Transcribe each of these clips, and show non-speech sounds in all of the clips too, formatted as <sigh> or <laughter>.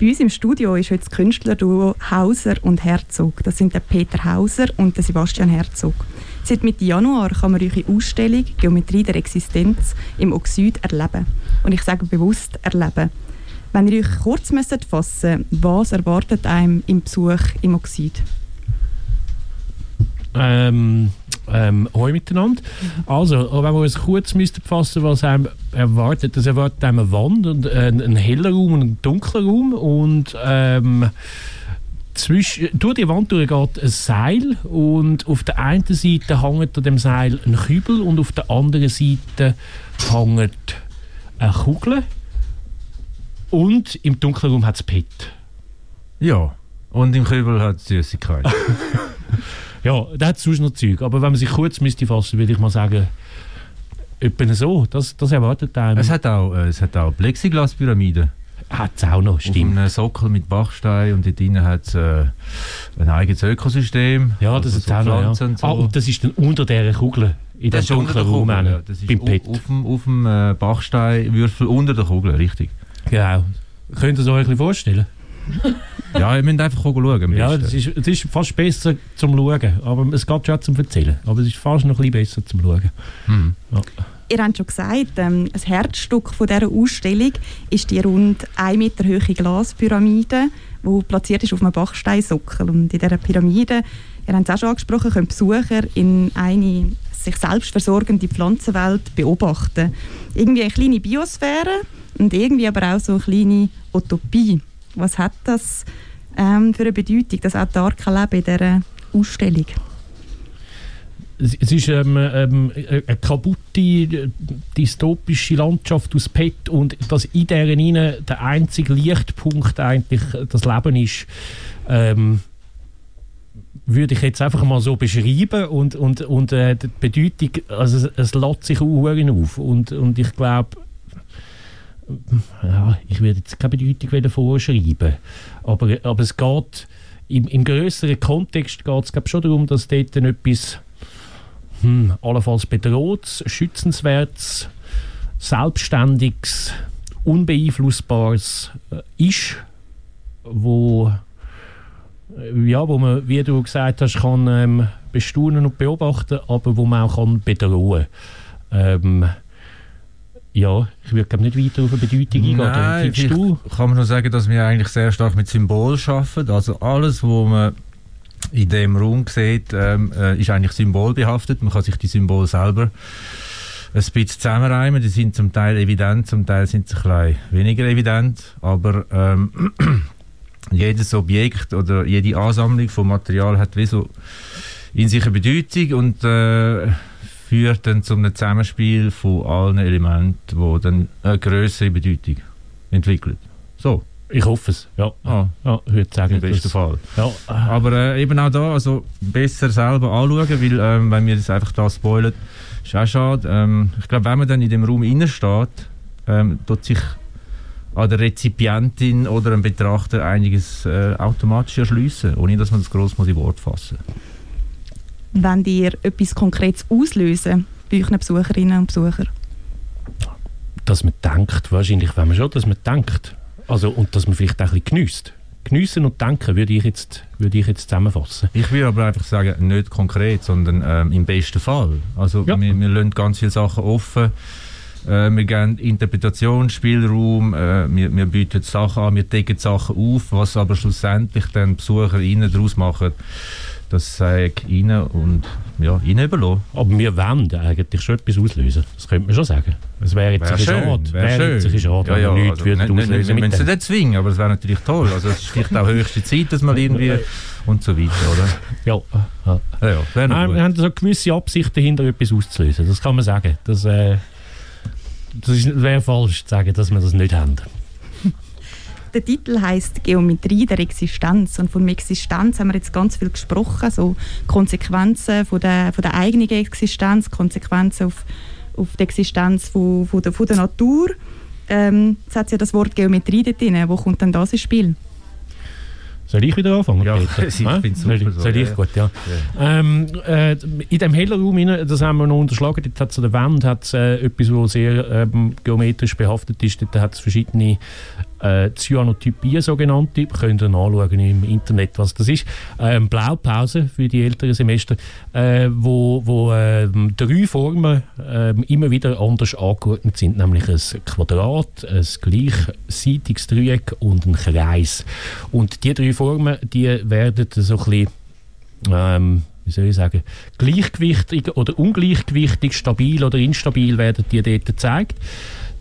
Bei uns im Studio ist heute das Künstlerduo Hauser und Herzog. Das sind der Peter Hauser und der Sebastian Herzog. Seit Mitte Januar kann man eure Ausstellung Geometrie der Existenz im Oxid erleben. Und ich sage bewusst erleben. Wenn ihr euch kurz fassen was erwartet einem im Besuch im Oxid? Ähm, ähm, Hoi miteinander. Also, wenn wir uns kurz müssten fassen, was einem erwartet, das erwartet einem eine Wand, und ein, ein heller Raum und ein dunkler Raum und ähm, zwischen, durch die Wand durch geht ein Seil und auf der einen Seite hängt an dem Seil ein Kübel und auf der anderen Seite hängt eine Kugel und im dunklen Raum hat es Pet. Ja, und im Kübel hat es Süßigkeit. <laughs> Ja, da hat sonst noch Zeug. Aber wenn man sich kurz müsste fassen, würde ich mal sagen, etwa so. Das, das erwartet einem. Es hat auch, äh, es hat auch Plexiglaspyramiden. Hat es auch noch, stimmt. Auf einem Sockel mit Bachstein und dort drinnen hat es äh, ein eigenes Ökosystem. Ja, das ist also so auch noch. Ja. Und so. Ah, und das ist dann unter dieser Kugel, in dem dunklen Raum. Ja, das ist beim Pet. Auf, dem, auf dem äh, Bachsteinwürfel unter der Kugel, richtig. Genau. Könnt ihr es euch ein bisschen vorstellen? <laughs> ja, ihr müsst einfach schauen. Ja, es ist, es ist fast besser zum Schauen. Aber es geht schon zum Erzählen. Aber es ist fast noch ein bisschen besser zum Schauen. Hm. Ja. Ihr habt schon gesagt, ähm, das Herzstück von dieser Ausstellung ist die rund 1 Meter hohe Glaspyramide, die platziert ist auf einem Bachsteinsockel. Und in dieser Pyramide, ihr habt es auch schon angesprochen, können Besucher in eine sich selbst versorgende Pflanzenwelt beobachten. Irgendwie eine kleine Biosphäre und irgendwie aber auch so eine kleine Utopie. Was hat das ähm, für eine Bedeutung, das autarke Leben in dieser Ausstellung? es ist ähm, ähm, eine kaputte, dystopische Landschaft aus Pet und dass in deren der einzige Lichtpunkt eigentlich das Leben ist, ähm, würde ich jetzt einfach mal so beschreiben und, und, und äh, die Bedeutung, also es, es lädt sich auch auf und, und ich glaube, ja, ich würde jetzt keine Bedeutung vorschreiben, aber, aber es geht im, im größeren Kontext geht es schon darum, dass dort etwas hm, allenfalls bedrohtes, schützenswertes, selbstständiges, unbeeinflussbares äh, ist, wo äh, ja, wo man, wie du gesagt hast, kann ähm, bestaunen und beobachten, aber wo man auch kann bedrohen. Ähm, ja, ich würde nicht weiter auf eine Bedeutung eingehen. Nein, ich, du? kann man nur sagen, dass wir eigentlich sehr stark mit Symbol arbeiten. Also alles, wo man in dem Raum sieht, ähm, äh, ist eigentlich symbolbehaftet. Man kann sich die Symbole selber ein bisschen zusammenreimen. Die sind zum Teil evident, zum Teil sind sie ein weniger evident. Aber ähm, <clears throat> jedes Objekt oder jede Ansammlung von Material hat wie so in sich eine Bedeutung und äh, führt dann zu einem Zusammenspiel von allen Elementen, die dann eine größere Bedeutung entwickelt. So. Ich hoffe es, ja. Ah, ja würde sagen. Im besten Fall. Ja. Aber äh, eben auch da, also besser selber anschauen, weil ähm, wenn wir das einfach da spoilern, ist auch schade. Ähm, ich glaube, wenn man dann in dem Raum steht, ähm, tut sich an der Rezipientin oder dem Betrachter einiges äh, automatisch erschließen, ohne dass man das gross muss in Wort fassen Wenn ihr etwas Konkretes auslösen bei euren Besucherinnen und Besuchern? Dass man denkt, wahrscheinlich, wenn man schon, dass man denkt. Also, und dass man vielleicht auch ein bisschen geniesst. Geniessen und denken würde ich, jetzt, würde ich jetzt zusammenfassen. Ich würde aber einfach sagen, nicht konkret, sondern ähm, im besten Fall. Also ja. wir, wir lassen ganz viele Sachen offen. Äh, wir geben Interpretationsspielraum, äh, wir, wir bieten Sachen an, wir decken Sachen auf, was aber schlussendlich dann Besucher innen daraus machen das sage ich Ihnen und ja, Ihnen überlassen. Aber wir wollen eigentlich schon etwas auslösen. Das könnte man schon sagen. Es wäre jetzt wär schön, schade, wär wäre schön. schade, ja, ja, also, nichts also, auslösen Wir müssen nicht zwingen, aber es wäre natürlich toll. Also es ist vielleicht auch höchste Zeit, dass man irgendwie und so weiter, oder? Ja. ja. ja, ja Nein, wir haben so gewisse Absichten dahinter, etwas auszulösen. Das kann man sagen. Das, äh, das wäre falsch zu sagen, dass wir das nicht haben. Der Titel heißt Geometrie der Existenz und von Existenz haben wir jetzt ganz viel gesprochen, so Konsequenzen von der, von der eigenen Existenz, Konsequenzen auf, auf die Existenz von, von, der, von der Natur. Ähm, jetzt hat ja das Wort Geometrie dort drin. Wo kommt denn das ins Spiel? Soll ich wieder anfangen? Ja, Peter? <laughs> ich finde es super so. Soll ich? Ja. Gut, ja. ja. Ähm, äh, in dem hellen Raum, rein, das haben wir noch unterschlagen, dort hat es an der Wand hat's, äh, etwas, was sehr ähm, geometrisch behaftet ist. Dort hat es verschiedene äh, Cyanotypie sogenannte, könnt ihr nachschauen im Internet, was das ist. Ähm, Blaupause für die älteren Semester, äh, wo, wo äh, drei Formen äh, immer wieder anders angeordnet sind, nämlich ein Quadrat, ein gleichseitiges Dreieck und ein Kreis. Und die drei Formen, die werden so ein bisschen ähm, wie soll ich sagen, gleichgewichtig oder ungleichgewichtig, stabil oder instabil werden die dort gezeigt.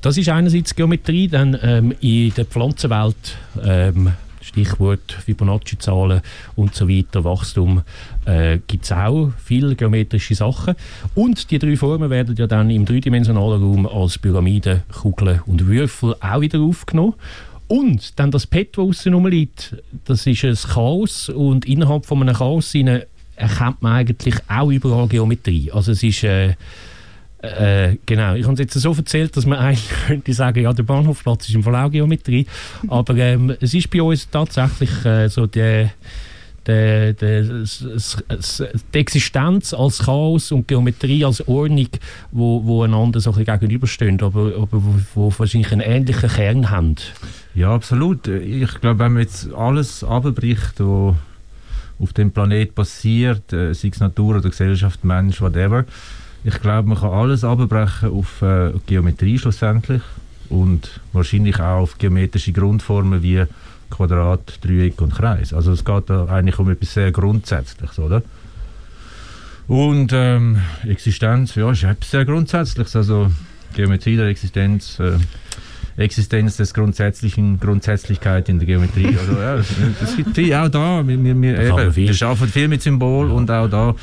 Das ist einerseits Geometrie, dann ähm, in der Pflanzenwelt ähm, Stichwort Fibonacci-Zahlen und so weiter, Wachstum, äh, gibt es auch viele geometrische Sachen. Und die drei Formen werden ja dann im dreidimensionalen Raum als Pyramiden, Kugeln und Würfel auch wieder aufgenommen. Und dann das Pet, das außen rumliegt, das ist ein Chaos und innerhalb von einem Chaos erkennt man eigentlich auch überall Geometrie. Also es ist... Äh, äh, genau, ich habe es jetzt so erzählt, dass man eigentlich <laughs> könnte sagen, ja, der Bahnhofplatz ist im Fall auch Geometrie, <laughs> aber ähm, es ist bei uns tatsächlich äh, so der die, die, die Existenz als Chaos und Geometrie als Ordnung, wo, wo einander so ein gegenüberstehen, aber, aber wo, wo wahrscheinlich einen ähnlichen Kern haben. Ja, absolut. Ich glaube, wenn man jetzt alles abbricht, was auf dem Planet passiert, äh, sei es Natur oder Gesellschaft, Mensch, whatever, ich glaube, man kann alles abbrechen auf äh, Geometrie schlussendlich und wahrscheinlich auch auf geometrische Grundformen wie Quadrat, Dreieck und Kreis. Also es geht da eigentlich um etwas sehr Grundsätzliches, oder? Und ähm, Existenz, ja, ist etwas sehr Grundsätzliches. Also Geometrie der Existenz, äh, Existenz des Grundsätzlichen, Grundsätzlichkeit in der Geometrie. Also, ja, das gibt viel, auch da. Wir, wir, wir, eben, wir arbeiten viel mit Symbol und auch da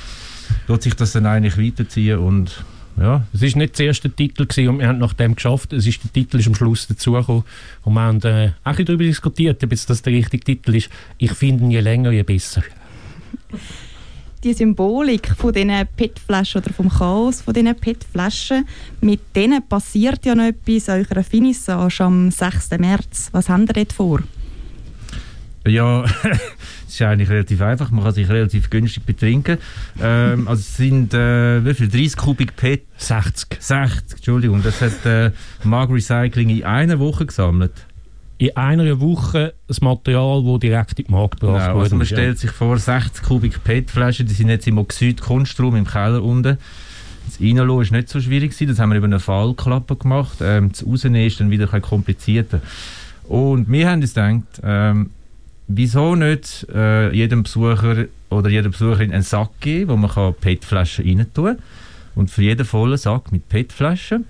tut sich das dann eigentlich weiterziehen und ja. Es war nicht der erste Titel gewesen, und wir haben nach dem geschafft. Es ist, der Titel ist am Schluss dazugekommen und wir haben äh, auch darüber diskutiert, ob das der richtige Titel ist. Ich finde ihn je länger, je besser. <laughs> Die Symbolik von diesen PET-Flaschen oder vom Chaos von diesen PET-Flaschen, mit denen passiert ja noch etwas an eurer Finissage am 6. März. Was haben ihr dort vor? Ja, <laughs> es ist eigentlich relativ einfach. Man kann sich relativ günstig betrinken. Ähm, also es sind äh, wie viel? 30 Kubik PET? 60. 60, Entschuldigung. Das hat äh, Mag Recycling in einer Woche gesammelt. In einer Woche das Material, das direkt in den Markt gebracht genau, wurde. Also man stellt sich vor, 60 Kubik PET-Flaschen, die sind jetzt im Oxid-Kunstraum im Keller unten. Das Reinlassen war nicht so schwierig. Das haben wir über eine Fallklappe gemacht. Ähm, das Rausnehmen ist dann wieder ein komplizierter. Und wir haben uns gedacht, ähm, wieso nicht äh, jedem Besucher oder jeder Besucherin einen Sack geben, wo man PET-Flaschen rein tun Und für jeden vollen Sack mit PET-Flaschen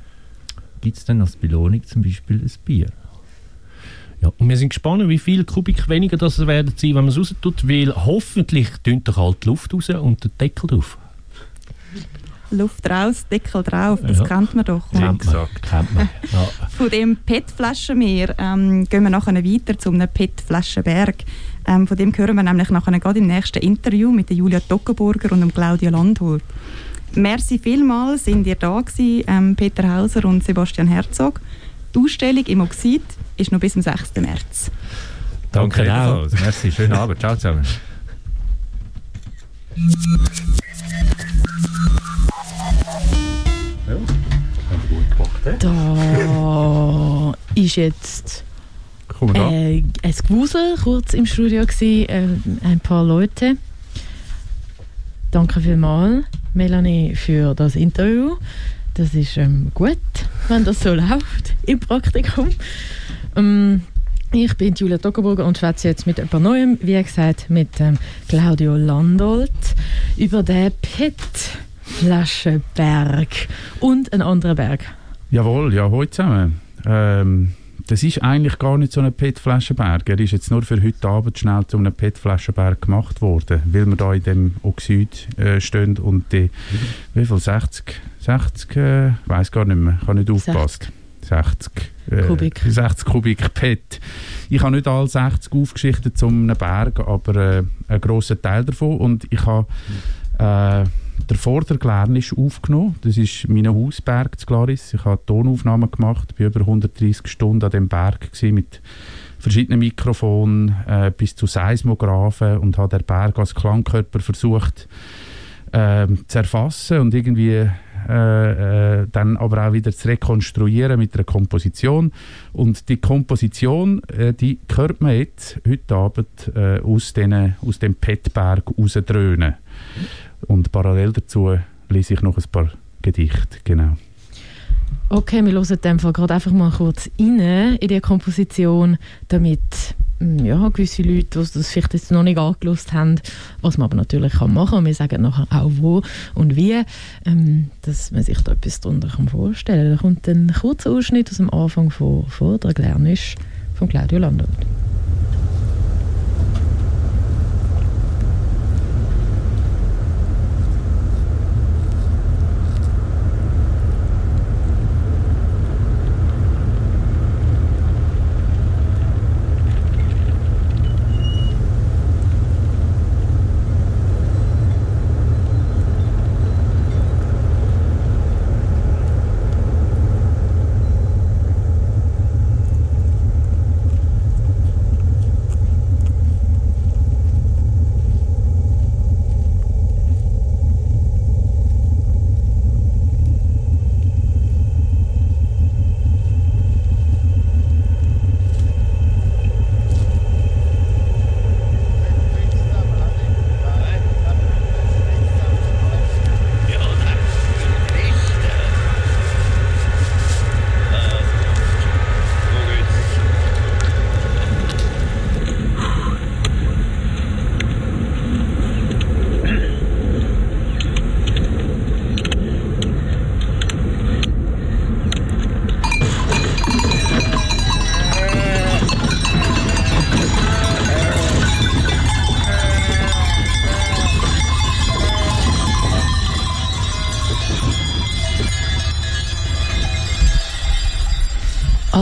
gibt es dann als Belohnung zum Beispiel ein Bier. Ja, und wir sind gespannt, wie viel Kubik weniger das werden sein, wenn man es raus tut, weil hoffentlich tönt doch halt die Luft raus und der Deckel drauf. Luft raus, Deckel drauf, das ja. kennt man doch. Kennt man, kennt man. Ja. Von dem PET-Flaschenmeer ähm, gehen wir nachher weiter zu einem PET-Flaschenberg. Ähm, von dem hören wir nämlich nachher gerade im nächsten Interview mit der Julia Tockenburger und dem Claudia Landholt. Merci vielmals, sind ihr da gewesen, ähm, Peter Hauser und Sebastian Herzog. Die Ausstellung im Oxid ist noch bis zum 6. März. Danke, Danke auch. Merci, schönen Abend. Ciao zusammen. Da ist jetzt äh, ein Gewusel kurz im Studio gewesen, äh, ein paar Leute. Danke vielmals, Melanie, für das Interview. Das ist ähm, gut, wenn das so <laughs> läuft im Praktikum. Ähm, ich bin Julia Toggenburger und schwätze jetzt mit jemand Neuem, wie gesagt, mit ähm, Claudio Landolt über den PET. Flaschenberg und einen anderen Berg. Jawohl, ja, heute zusammen. Ähm, das ist eigentlich gar nicht so ein PET-Flaschenberg. Er ist jetzt nur für heute Abend schnell zu einem PET-Flaschenberg gemacht worden, weil wir da in dem Oxid äh, stehen und die, wie viel, 60, 60, äh, ich weiß gar nicht mehr, ich habe nicht aufgepasst. 60 äh, Kubik. 60 Kubik PET. Ich habe nicht alle 60 aufgeschichtet zu einem Berg, aber äh, einen grossen Teil davon und ich habe äh, der Vorderglern ist aufgenommen. Das ist mein Hausberg zu Glaris. Ich habe Tonaufnahmen gemacht, bin über 130 Stunden an dem Berg gewesen, mit verschiedenen Mikrofonen äh, bis zu Seismographen und habe den Berg als Klangkörper versucht äh, zu erfassen und irgendwie äh, äh, dann aber auch wieder zu rekonstruieren mit einer Komposition. Und die Komposition, äh, die hört man jetzt heute Abend äh, aus, den, aus dem Petberg rausdröhnen. Und parallel dazu lese ich noch ein paar Gedichte, genau. Okay, wir hören in Fall gerade einfach mal kurz rein in die Komposition, damit mm, ja, gewisse Leute, die das vielleicht jetzt noch nicht angelost haben, was man aber natürlich kann machen kann, wir sagen nachher auch wo und wie, ähm, dass man sich da etwas darunter vorstellen kann. Da kommt ein kurzer Ausschnitt aus dem Anfang von Vortrag Lernisch von Claudio Landolt.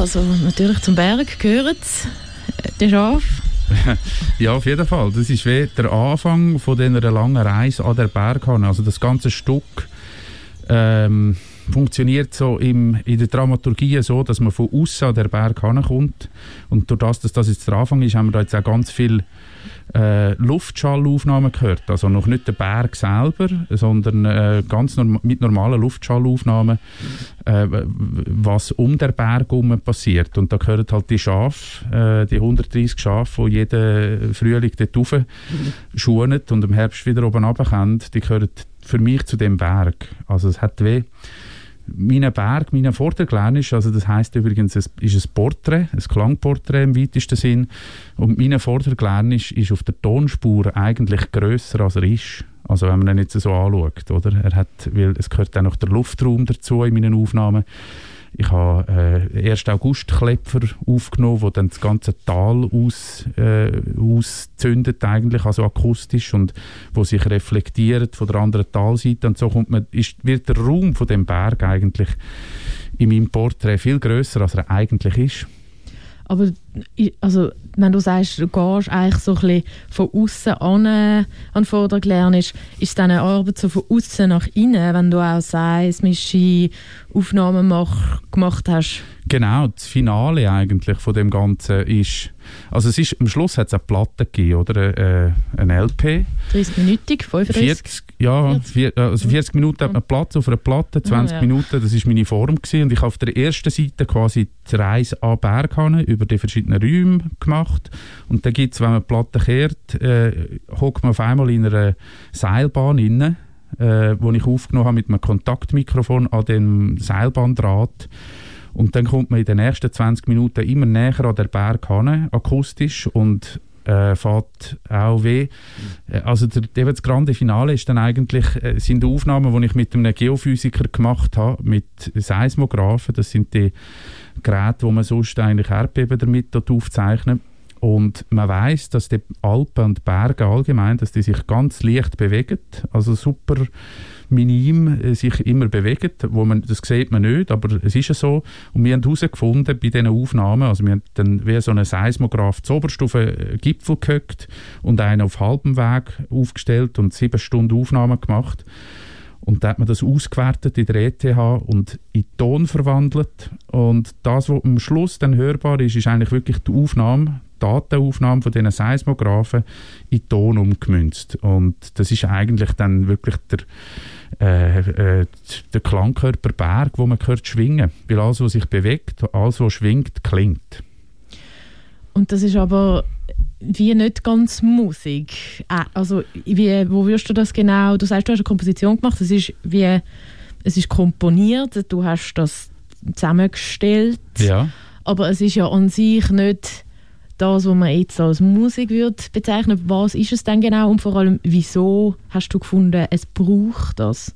Also natürlich zum Berg gehört äh, der Schaf. <laughs> ja, auf jeden Fall. Das ist wie der Anfang von dieser langen Reise an der Berghanne. Also das ganze Stück ähm, funktioniert so im, in der Dramaturgie so, dass man von außen an der Berghanne kommt. Und durch das, dass das jetzt der Anfang ist, haben wir da jetzt auch ganz viel äh, Luftschallaufnahmen gehört. Also noch nicht der Berg selber, sondern äh, ganz norm mit normalen Luftschallaufnahmen, äh, was um den Berg herum passiert. Und da gehören halt die Schafe, äh, die 130 Schafe, die jeden Frühling dort rauf schuhen und im Herbst wieder oben runterkommen, die gehören für mich zu dem Berg. Also es hat weh mein Berg, mein Vorderglänisch, also das heißt übrigens, es ist ein Porträt, ein Klangporträt im weitesten Sinn. Und mein Vorderglänisch ist auf der Tonspur eigentlich grösser als er ist. Also wenn man ihn jetzt so anschaut, oder? Er hat, weil es gehört auch noch der Luftraum dazu in meinen Aufnahmen. Ich habe äh, 1. August Klepfer aufgenommen, wo dann das ganze Tal aus, äh, auszündet eigentlich, also akustisch und wo sich reflektiert von der anderen Talseite und so kommt man, ist, wird der Raum von dem Berg eigentlich in meinem Porträt viel größer, als er eigentlich ist. Aber also, wenn du sagst, du gehst eigentlich so ein bisschen von außen an, an Vordergrund, ist, ist es dann eine Arbeit so von außen nach innen, wenn du auch seismische Aufnahmen mach, gemacht hast? Genau, das Finale eigentlich von dem Ganzen ist, also es ist, am Schluss hat es eine Platte gegeben, oder? Äh, ein LP. 30-minütig, 35? 40, ja, 40, vier, also 40 Minuten hat man Platz auf einer Platte, 20 oh, ja. Minuten, das war meine Form gewesen. und ich habe auf der ersten Seite quasi die Reise an Berghane über die verschiedenen Räume gemacht. Und dann gibt es, wenn man die Platte kehrt, äh, hockt man auf einmal in einer Seilbahn inne, äh, wo ich aufgenommen habe mit einem Kontaktmikrofon an dem Seilbahndraht. Und dann kommt man in den nächsten 20 Minuten immer näher an der Berg hin, akustisch. Und äh, fährt auch weh. Äh, also der, eben das grande Finale ist dann eigentlich, äh, sind Aufnahmen, die ich mit einem Geophysiker gemacht habe, mit Seismographen. Das sind die Geräte, wo man sonst eigentlich Erdbeben damit aufzeichnet. Und man weiß, dass die Alpen und Berge allgemein, dass die sich ganz leicht bewegen. Also super minim äh, sich immer bewegt. Wo man, das sieht man nicht, aber es ist ja so. Und wir haben herausgefunden bei diesen Aufnahmen, also wir haben dann wie so einen Seismograph zuoberst auf einen Gipfel gehockt und einen auf halbem Weg aufgestellt und sieben Stunden Aufnahmen gemacht. Und da hat man das ausgewertet in der ETH und in Ton verwandelt. Und das, was am Schluss dann hörbar ist, ist eigentlich wirklich die Aufnahme Datenaufnahmen von diesen Seismographen in Ton umgemünzt. Und das ist eigentlich dann wirklich der, äh, äh, der Klangkörper Berg, wo man hört schwingen. Weil alles, was sich bewegt, alles, was schwingt, klingt. Und das ist aber wie nicht ganz Musik. Äh, also wie, wo wirst du das genau? Du sagst, du hast eine Komposition gemacht. Es ist wie es ist komponiert. Du hast das zusammengestellt. Ja. Aber es ist ja an sich nicht das, was man jetzt als Musik würde bezeichnen. Was ist es denn genau und vor allem, wieso hast du gefunden, es braucht das?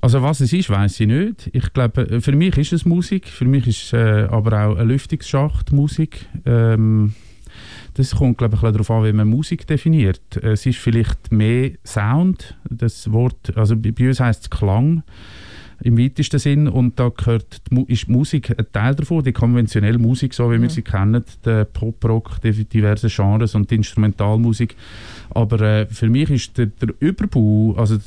Also was es ist, weiß ich nicht. Ich glaube, für mich ist es Musik, für mich ist es äh, aber auch ein Lüftungsschacht Musik. Ähm, das kommt, glaube ich, darauf an, wie man Musik definiert. Es ist vielleicht mehr Sound, das Wort, also bei uns heißt es Klang im weitesten Sinn und da gehört die, ist die Musik ein Teil davon, die konventionelle Musik, so wie mhm. wir sie kennen, der Pop-Rock, die diverse Genres und die Instrumentalmusik. Aber äh, für mich ist der, der Überbau, also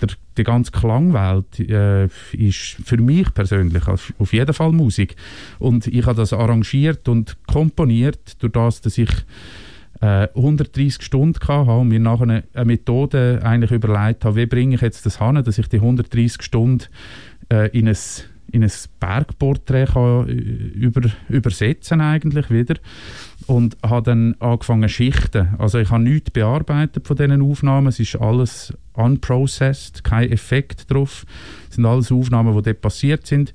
der, die ganze Klangwelt äh, ist für mich persönlich auf jeden Fall Musik. Und ich habe das arrangiert und komponiert, durch das, dass ich äh, 130 Stunden hatte und mir nachher eine, Methode eigentlich überlegt habe, wie bringe ich jetzt das hin, dass ich die 130 Stunden äh, in ein in ein Bergporträt kann, äh, über, übersetzen eigentlich wieder und habe dann angefangen Schichten. Also ich habe nichts bearbeitet von diesen Aufnahmen, es ist alles unprocessed, kein Effekt drauf. Es sind alles Aufnahmen, die dort passiert sind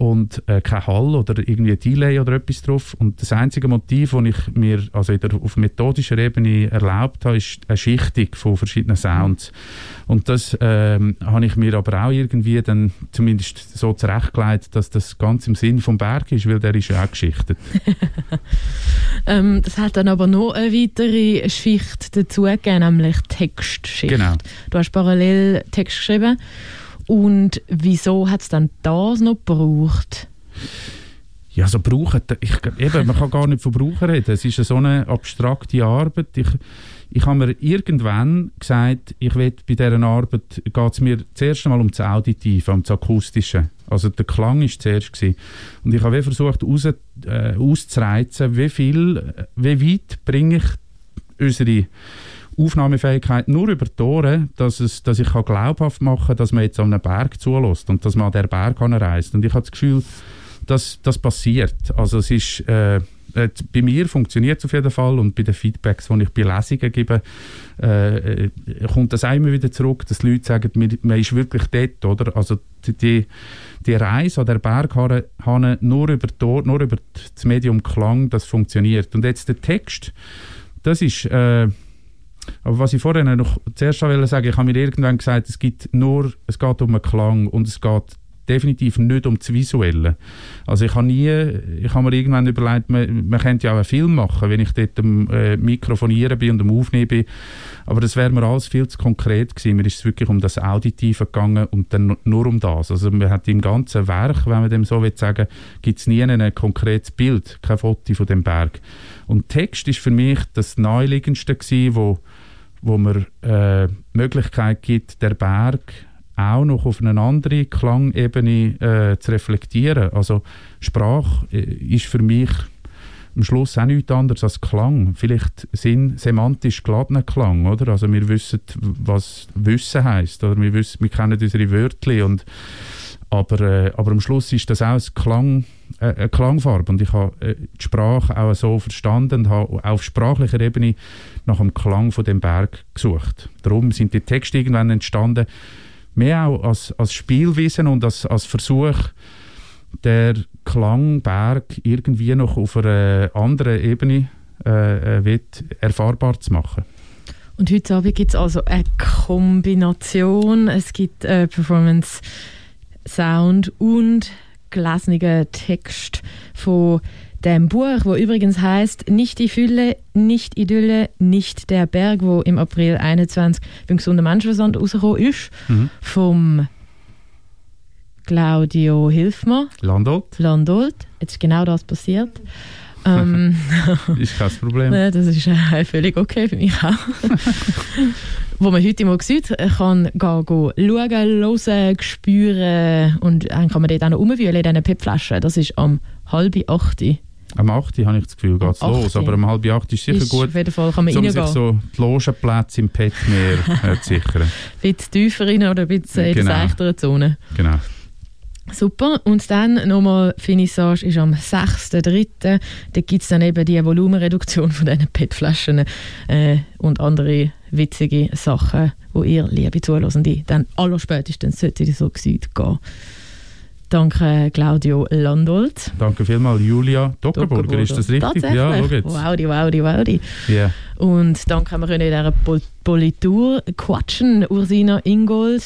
und äh, kein Hall oder irgendwie Delay oder etwas drauf. Und das einzige Motiv, das ich mir also der, auf methodischer Ebene erlaubt habe, ist eine Schichtung von verschiedenen Sounds. Und das ähm, habe ich mir aber auch irgendwie dann zumindest so zurechtgelegt, dass das ganz im Sinn vom Berg ist, weil der ist ja auch geschichtet. <laughs> ähm, das hat dann aber noch eine weitere Schicht dazugegeben, nämlich Textschicht. Genau. Du hast parallel Text geschrieben und wieso hat es dann das noch gebraucht? Ja, so brauchen, ich, eben, man kann gar nicht von Brauchen reden. Es ist eine so eine abstrakte Arbeit. Ich, ich habe mir irgendwann gesagt, ich will bei dieser Arbeit, geht es mir zuerst einmal um das Auditive, um das Akustische. Also der Klang war zuerst. Gewesen. Und ich habe versucht raus, äh, auszureizen, wie viel, wie weit bringe ich unsere Aufnahmefähigkeit nur über die Ohren, dass, es, dass ich kann glaubhaft machen kann, dass man jetzt an einem Berg zulässt und dass man an der Berg reist. Und ich habe das Gefühl, dass das passiert. Also es ist... Äh, bei mir funktioniert es auf jeden Fall und bei den Feedbacks, die ich bei Lesungen gebe, äh, äh kommt das auch immer wieder zurück, dass Leute sagen, man, ist wirklich dort, oder? Also die, die Reise an der Berghalle nur über, die, nur über das Medium Klang, das funktioniert. Und jetzt der Text, das ist... Äh, aber was ich vorhin noch zuerst wollte sagen, ich habe mir irgendwann gesagt, es gibt nur, es geht um einen Klang und es geht definitiv nicht um das Visuelle. Also ich habe nie, ich habe mir irgendwann überlegt, man, man könnte ja auch einen Film machen, wenn ich dort am äh, Mikrofonieren bin und am Aufnehmen bin, aber das wäre mir alles viel zu konkret gewesen. Mir ist es wirklich um das Auditive gegangen und dann nur um das. Also man hat im ganzen Werk, wenn man dem so will sagen, gibt es nie ein konkretes Bild, kein Foto von dem Berg. Und Text ist für mich das Naheliegendste gewesen, wo wo mir äh, Möglichkeit gibt, der Berg auch noch auf eine andere Klangebene äh, zu reflektieren. Also Sprache äh, ist für mich am Schluss auch nichts anderes als Klang. Vielleicht sind semantisch geladener Klang, oder? Also wir wissen, was Wissen heißt, oder wir wissen, wir kennen unsere Wörter und aber, äh, aber am Schluss ist das auch ein Klang, eine Klangfarbe. Und ich habe äh, die Sprache auch so verstanden und habe auf sprachlicher Ebene nach dem Klang von dem Berg gesucht. Darum sind die Texte irgendwann entstanden, mehr auch als, als Spielwissen und als, als Versuch, der Klangberg irgendwie noch auf einer anderen Ebene äh, äh erfahrbar zu machen. Und heute Abend gibt es also eine Kombination. Es gibt eine Performance Sound und gelesenen Text von dem Buch, wo übrigens heißt Nicht die Fülle, nicht Idylle, nicht der Berg, wo im April 21 beim gesunden Menschenverstand rausgekommen ist, mhm. vom Claudio Hilfmer. Landolt. Landolt. Jetzt ist genau das passiert. ähm, <laughs> ist kein Problem. <laughs> das ist äh, völlig okay für mich auch. <laughs> wo man heute im Süd kann gehen, schauen, hören, spüren und dann kann man dort auch noch rumwühlen in diesen PET-Flaschen. Das ist am halb acht Am 8. habe ich das Gefühl, geht es los. 8. Aber um halb 8 ist sicher Ist gut, Auf jeden Fall kann man um sich so die Logenplätze im Petmeer äh, zu <laughs> sichern. Ein bisschen tiefer rein oder ein bisschen in Genau. der seichteren Zone. Genau. Super. Und dann nochmal, Finissage ist am 6.3. Da gibt es dann eben die Volumenreduktion von diesen PET-Flaschen äh, und andere witzige Sachen, wo ihr, liebe Zuhörende, dann allerspätestens sollte in so Süd gehen. Danke Claudio Landolt. Danke vielmals, Julia Dockerburger. Ist das richtig? Ja, schau jetzt. Wowdy, wowdy, wowdy. Ja. Und dann können wir in dieser Pol Politur quatschen, Ursina Ingold.